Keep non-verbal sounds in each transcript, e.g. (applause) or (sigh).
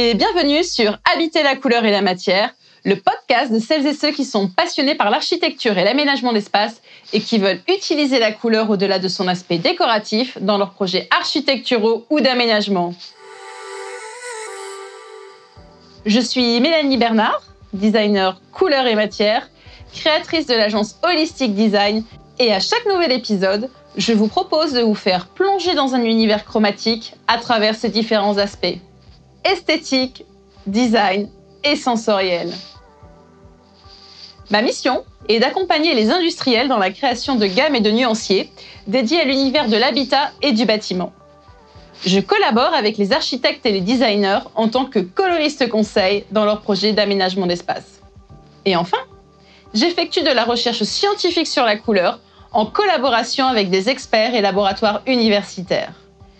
Bienvenue sur Habiter la couleur et la matière, le podcast de celles et ceux qui sont passionnés par l'architecture et l'aménagement d'espace et qui veulent utiliser la couleur au-delà de son aspect décoratif dans leurs projets architecturaux ou d'aménagement. Je suis Mélanie Bernard, designer couleur et matière, créatrice de l'agence Holistic Design et à chaque nouvel épisode, je vous propose de vous faire plonger dans un univers chromatique à travers ses différents aspects esthétique, design et sensoriel. Ma mission est d'accompagner les industriels dans la création de gammes et de nuanciers dédiés à l'univers de l'habitat et du bâtiment. Je collabore avec les architectes et les designers en tant que coloriste conseil dans leurs projets d'aménagement d'espace. Et enfin, j'effectue de la recherche scientifique sur la couleur en collaboration avec des experts et laboratoires universitaires.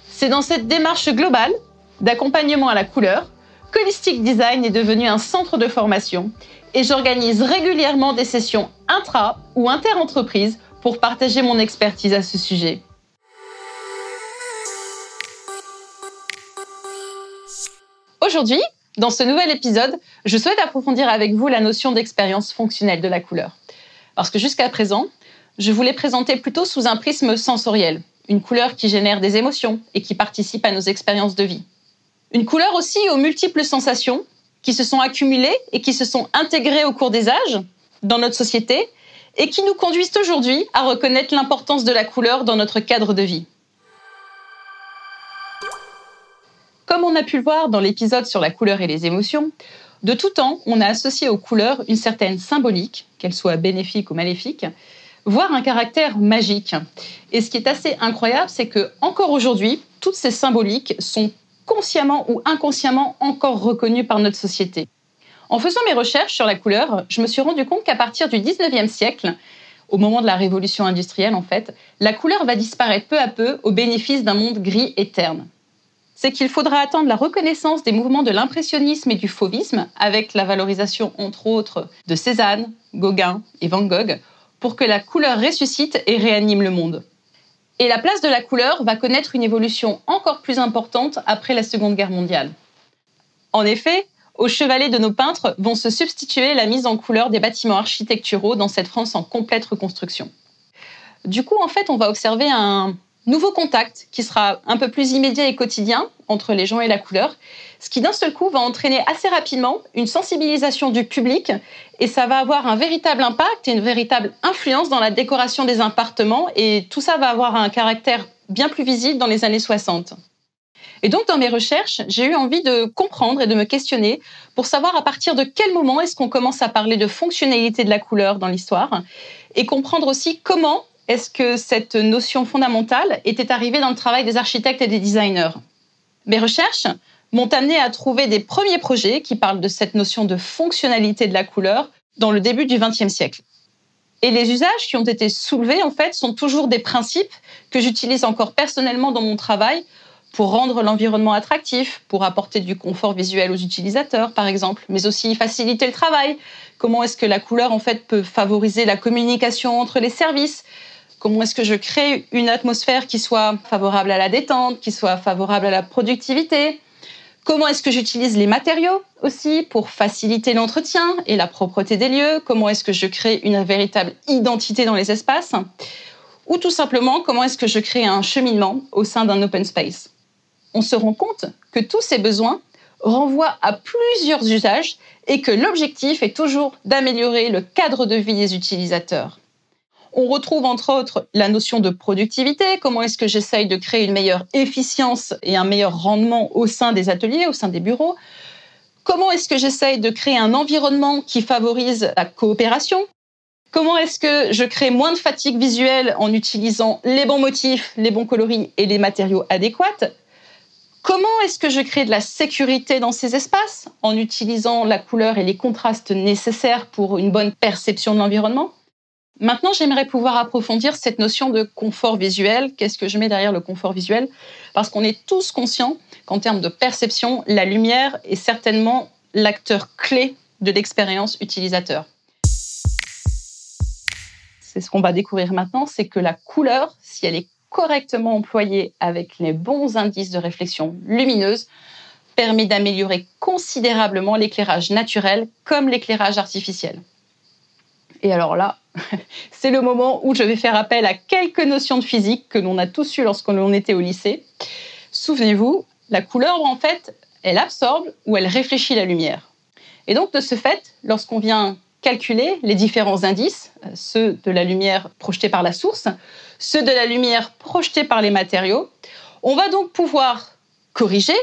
C'est dans cette démarche globale d'accompagnement à la couleur qu'Holistic Design est devenu un centre de formation et j'organise régulièrement des sessions intra ou inter-entreprises pour partager mon expertise à ce sujet. Aujourd'hui, dans ce nouvel épisode, je souhaite approfondir avec vous la notion d'expérience fonctionnelle de la couleur. Parce que jusqu'à présent, je vous l'ai présentée plutôt sous un prisme sensoriel, une couleur qui génère des émotions et qui participe à nos expériences de vie. Une couleur aussi aux multiples sensations qui se sont accumulées et qui se sont intégrées au cours des âges dans notre société et qui nous conduisent aujourd'hui à reconnaître l'importance de la couleur dans notre cadre de vie. Comme on a pu le voir dans l'épisode sur la couleur et les émotions, de tout temps, on a associé aux couleurs une certaine symbolique, qu'elle soit bénéfique ou maléfique, voire un caractère magique. Et ce qui est assez incroyable, c'est que encore aujourd'hui, toutes ces symboliques sont consciemment ou inconsciemment encore reconnues par notre société. En faisant mes recherches sur la couleur, je me suis rendu compte qu'à partir du 19e siècle, au moment de la révolution industrielle en fait, la couleur va disparaître peu à peu au bénéfice d'un monde gris et terne. C'est qu'il faudra attendre la reconnaissance des mouvements de l'impressionnisme et du fauvisme, avec la valorisation entre autres de Cézanne, Gauguin et Van Gogh, pour que la couleur ressuscite et réanime le monde. Et la place de la couleur va connaître une évolution encore plus importante après la Seconde Guerre mondiale. En effet, au chevalet de nos peintres vont se substituer la mise en couleur des bâtiments architecturaux dans cette France en complète reconstruction. Du coup, en fait, on va observer un nouveau contact qui sera un peu plus immédiat et quotidien entre les gens et la couleur, ce qui d'un seul coup va entraîner assez rapidement une sensibilisation du public et ça va avoir un véritable impact et une véritable influence dans la décoration des appartements et tout ça va avoir un caractère bien plus visible dans les années 60. Et donc, dans mes recherches, j'ai eu envie de comprendre et de me questionner pour savoir à partir de quel moment est-ce qu'on commence à parler de fonctionnalité de la couleur dans l'histoire et comprendre aussi comment est-ce que cette notion fondamentale était arrivée dans le travail des architectes et des designers? Mes recherches m'ont amené à trouver des premiers projets qui parlent de cette notion de fonctionnalité de la couleur dans le début du XXe siècle. Et les usages qui ont été soulevés, en fait, sont toujours des principes que j'utilise encore personnellement dans mon travail pour rendre l'environnement attractif, pour apporter du confort visuel aux utilisateurs, par exemple, mais aussi faciliter le travail. Comment est-ce que la couleur, en fait, peut favoriser la communication entre les services? Comment est-ce que je crée une atmosphère qui soit favorable à la détente, qui soit favorable à la productivité? Comment est-ce que j'utilise les matériaux aussi pour faciliter l'entretien et la propreté des lieux? Comment est-ce que je crée une véritable identité dans les espaces? Ou tout simplement, comment est-ce que je crée un cheminement au sein d'un open space? On se rend compte que tous ces besoins renvoient à plusieurs usages et que l'objectif est toujours d'améliorer le cadre de vie des utilisateurs. On retrouve entre autres la notion de productivité, comment est-ce que j'essaye de créer une meilleure efficience et un meilleur rendement au sein des ateliers, au sein des bureaux. Comment est-ce que j'essaye de créer un environnement qui favorise la coopération? Comment est-ce que je crée moins de fatigue visuelle en utilisant les bons motifs, les bons coloris et les matériaux adéquats? Comment est-ce que je crée de la sécurité dans ces espaces en utilisant la couleur et les contrastes nécessaires pour une bonne perception de l'environnement? Maintenant, j'aimerais pouvoir approfondir cette notion de confort visuel. Qu'est-ce que je mets derrière le confort visuel? Parce qu'on est tous conscients qu'en termes de perception, la lumière est certainement l'acteur clé de l'expérience utilisateur. C'est ce qu'on va découvrir maintenant, c'est que la couleur, si elle est correctement employée avec les bons indices de réflexion lumineuse, permet d'améliorer considérablement l'éclairage naturel comme l'éclairage artificiel. Et alors là, (laughs) c'est le moment où je vais faire appel à quelques notions de physique que l'on a tous eues lorsqu'on était au lycée. Souvenez-vous, la couleur, en fait, elle absorbe ou elle réfléchit la lumière. Et donc, de ce fait, lorsqu'on vient calculer les différents indices, euh, ceux de la lumière projetée par la source, ceux de la lumière projetée par les matériaux, on va donc pouvoir corriger,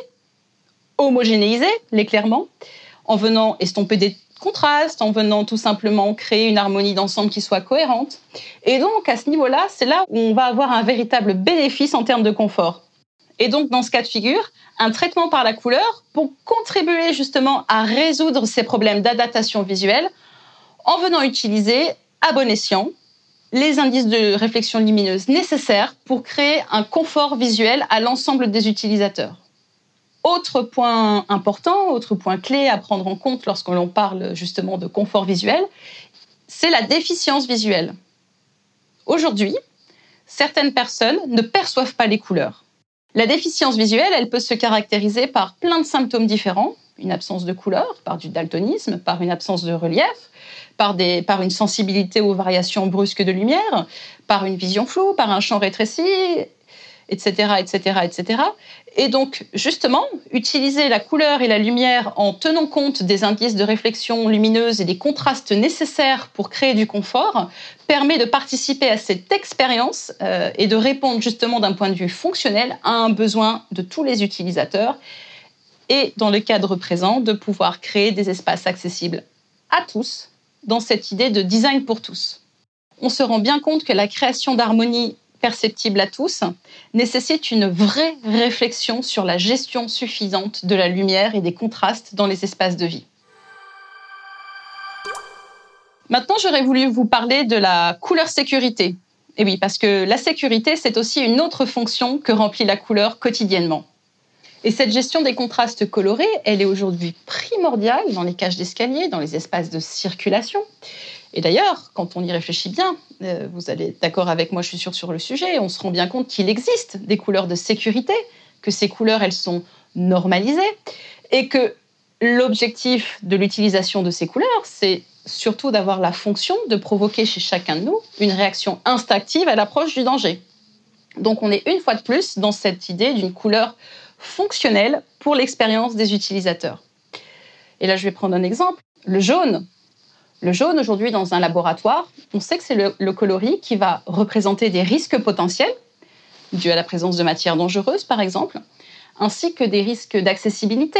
homogénéiser l'éclairement, en venant estomper des contrastes, en venant tout simplement créer une harmonie d'ensemble qui soit cohérente. Et donc, à ce niveau-là, c'est là où on va avoir un véritable bénéfice en termes de confort. Et donc, dans ce cas de figure, un traitement par la couleur pour contribuer justement à résoudre ces problèmes d'adaptation visuelle en venant utiliser à bon escient les indices de réflexion lumineuse nécessaires pour créer un confort visuel à l'ensemble des utilisateurs. Autre point important, autre point clé à prendre en compte lorsque l'on parle justement de confort visuel, c'est la déficience visuelle. Aujourd'hui, certaines personnes ne perçoivent pas les couleurs. La déficience visuelle, elle peut se caractériser par plein de symptômes différents, une absence de couleur, par du daltonisme, par une absence de relief, par, par une sensibilité aux variations brusques de lumière, par une vision floue, par un champ rétréci, etc., etc., etc. Et donc, justement, utiliser la couleur et la lumière en tenant compte des indices de réflexion lumineuse et des contrastes nécessaires pour créer du confort permet de participer à cette expérience euh, et de répondre justement d'un point de vue fonctionnel à un besoin de tous les utilisateurs et, dans le cadre présent, de pouvoir créer des espaces accessibles à tous dans cette idée de design pour tous. On se rend bien compte que la création d'harmonie perceptible à tous nécessite une vraie réflexion sur la gestion suffisante de la lumière et des contrastes dans les espaces de vie. Maintenant, j'aurais voulu vous parler de la couleur sécurité. Et oui, parce que la sécurité, c'est aussi une autre fonction que remplit la couleur quotidiennement. Et cette gestion des contrastes colorés, elle est aujourd'hui primordiale dans les cages d'escalier, dans les espaces de circulation. Et d'ailleurs, quand on y réfléchit bien, euh, vous allez d'accord avec moi, je suis sûre, sur le sujet, on se rend bien compte qu'il existe des couleurs de sécurité, que ces couleurs, elles sont normalisées, et que l'objectif de l'utilisation de ces couleurs, c'est surtout d'avoir la fonction de provoquer chez chacun de nous une réaction instinctive à l'approche du danger. Donc on est une fois de plus dans cette idée d'une couleur fonctionnelle pour l'expérience des utilisateurs. Et là, je vais prendre un exemple. Le jaune. Le jaune, aujourd'hui, dans un laboratoire, on sait que c'est le, coloris qui va représenter des risques potentiels, dus à la présence de matières dangereuses, par exemple, ainsi que des risques d'accessibilité,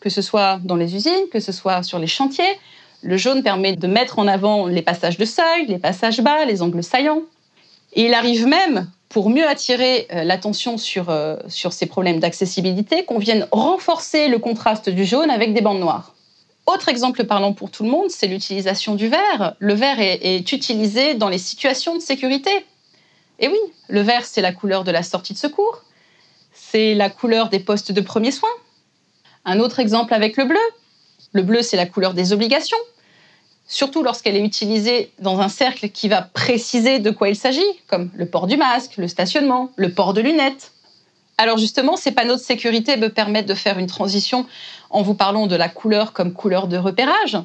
que ce soit dans les usines, que ce soit sur les chantiers. Le jaune permet de mettre en avant les passages de seuil, les passages bas, les angles saillants. Et il arrive même pour mieux attirer euh, l'attention sur, euh, sur ces problèmes d'accessibilité, qu'on vienne renforcer le contraste du jaune avec des bandes noires. Autre exemple parlant pour tout le monde, c'est l'utilisation du vert. Le vert est, utilisé dans les situations de sécurité. Et oui, le vert, c'est la couleur de la sortie de secours, c'est la couleur des postes de premiers soins. Un autre exemple avec le bleu. Le bleu, c'est la couleur des obligations surtout lorsqu'elle est utilisée dans un cercle qui va préciser de quoi il s'agit, comme le port du masque, le stationnement, le port de lunettes. Alors justement, ces panneaux de sécurité me permettent de faire une transition en vous parlant de la couleur comme couleur de repérage.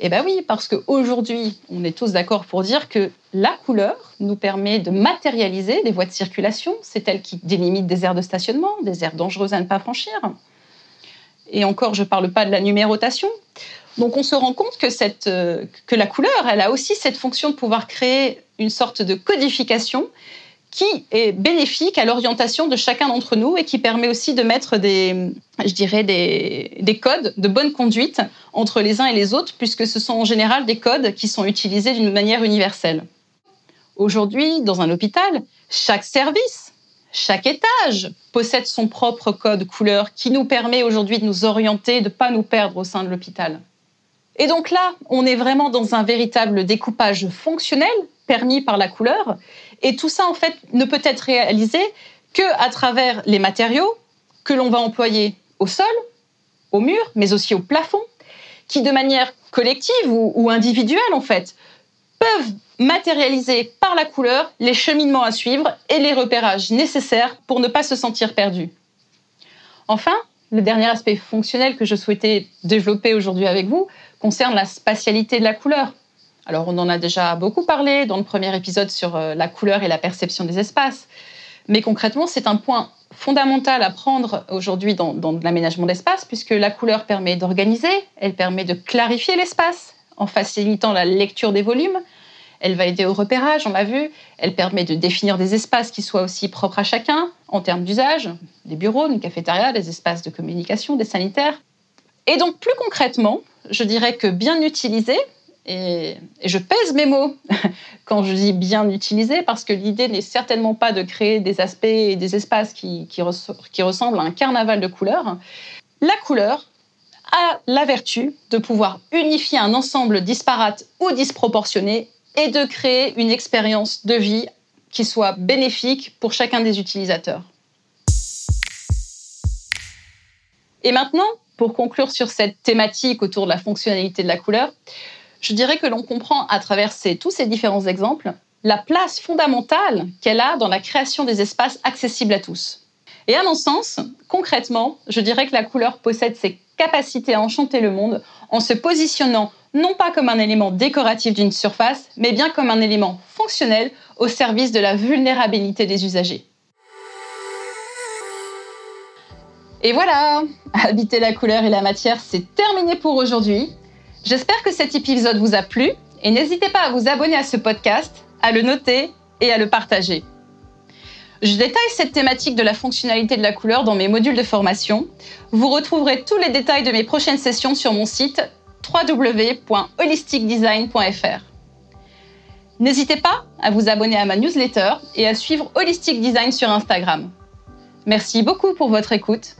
Eh bien oui, parce qu'aujourd'hui, on est tous d'accord pour dire que la couleur nous permet de matérialiser des voies de circulation. C'est elle qui délimite des aires de stationnement, des aires dangereuses à ne pas franchir. Et encore, je ne parle pas de la numérotation. Donc on se rend compte euh, que la couleur, elle a aussi cette fonction de pouvoir créer une sorte de codification qui est bénéfique à l'orientation de chacun d'entre nous et qui permet aussi de mettre des, je dirais, des, des, codes de bonne conduite entre les uns et les autres, puisque ce sont en général des codes qui sont utilisés d'une manière universelle. Aujourd'hui, dans un hôpital, chaque service, chaque étage possède son propre code couleur qui nous permet aujourd'hui de nous orienter, de ne pas nous perdre au sein de l'hôpital. Et donc là, on est vraiment dans un véritable découpage fonctionnel permis par la couleur. Et tout ça, en fait, ne peut être réalisé que à travers les matériaux que l'on va employer au sol, au mur, mais aussi au plafond, qui de manière collective ou, individuelle, en fait, peuvent matérialiser par la couleur les cheminements à suivre et les repérages nécessaires pour ne pas se sentir perdu. Enfin, le dernier aspect fonctionnel que je souhaitais développer aujourd'hui avec vous concerne la spatialité de la couleur. Alors on en a déjà beaucoup parlé dans le premier épisode sur euh, la couleur et la perception des espaces, mais concrètement c'est un point fondamental à prendre aujourd'hui dans, l'aménagement d'espace puisque la couleur permet d'organiser, elle permet de clarifier l'espace en facilitant la lecture des volumes, elle va aider au repérage, on l'a vu. Elle permet de définir des espaces qui soient aussi propres à chacun en termes d'usage, des bureaux, une cafétéria, des espaces de communication, des sanitaires. Et donc plus concrètement, je dirais que bien utilisé, et, je pèse mes mots (laughs) quand je dis bien utilisé, parce que l'idée n'est certainement pas de créer des aspects et des espaces qui, qui ressemblent à un carnaval de couleurs. La couleur a la vertu de pouvoir unifier un ensemble disparate ou disproportionné et de créer une expérience de vie qui soit bénéfique pour chacun des utilisateurs. Et maintenant, pour conclure sur cette thématique autour de la fonctionnalité de la couleur, je dirais que l'on comprend à travers tous ces différents exemples la place fondamentale qu'elle a dans la création des espaces accessibles à tous. Et à mon sens, concrètement, je dirais que la couleur possède ses capacités à enchanter le monde en se positionnant non pas comme un élément décoratif d'une surface, mais bien comme un élément fonctionnel au service de la vulnérabilité des usagers. Et voilà, habiter la couleur et la matière, c'est terminé pour aujourd'hui. J'espère que cet épisode vous a plu et n'hésitez pas à vous abonner à ce podcast, à le noter et à le partager. Je détaille cette thématique de la fonctionnalité de la couleur dans mes modules de formation. Vous retrouverez tous les détails de mes prochaines sessions sur mon site www.holisticdesign.fr. N'hésitez pas à vous abonner à ma newsletter et à suivre Holistic Design sur Instagram. Merci beaucoup pour votre écoute.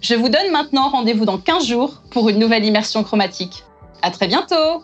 Je vous donne maintenant rendez-vous dans 15 jours pour une nouvelle immersion chromatique. À très bientôt!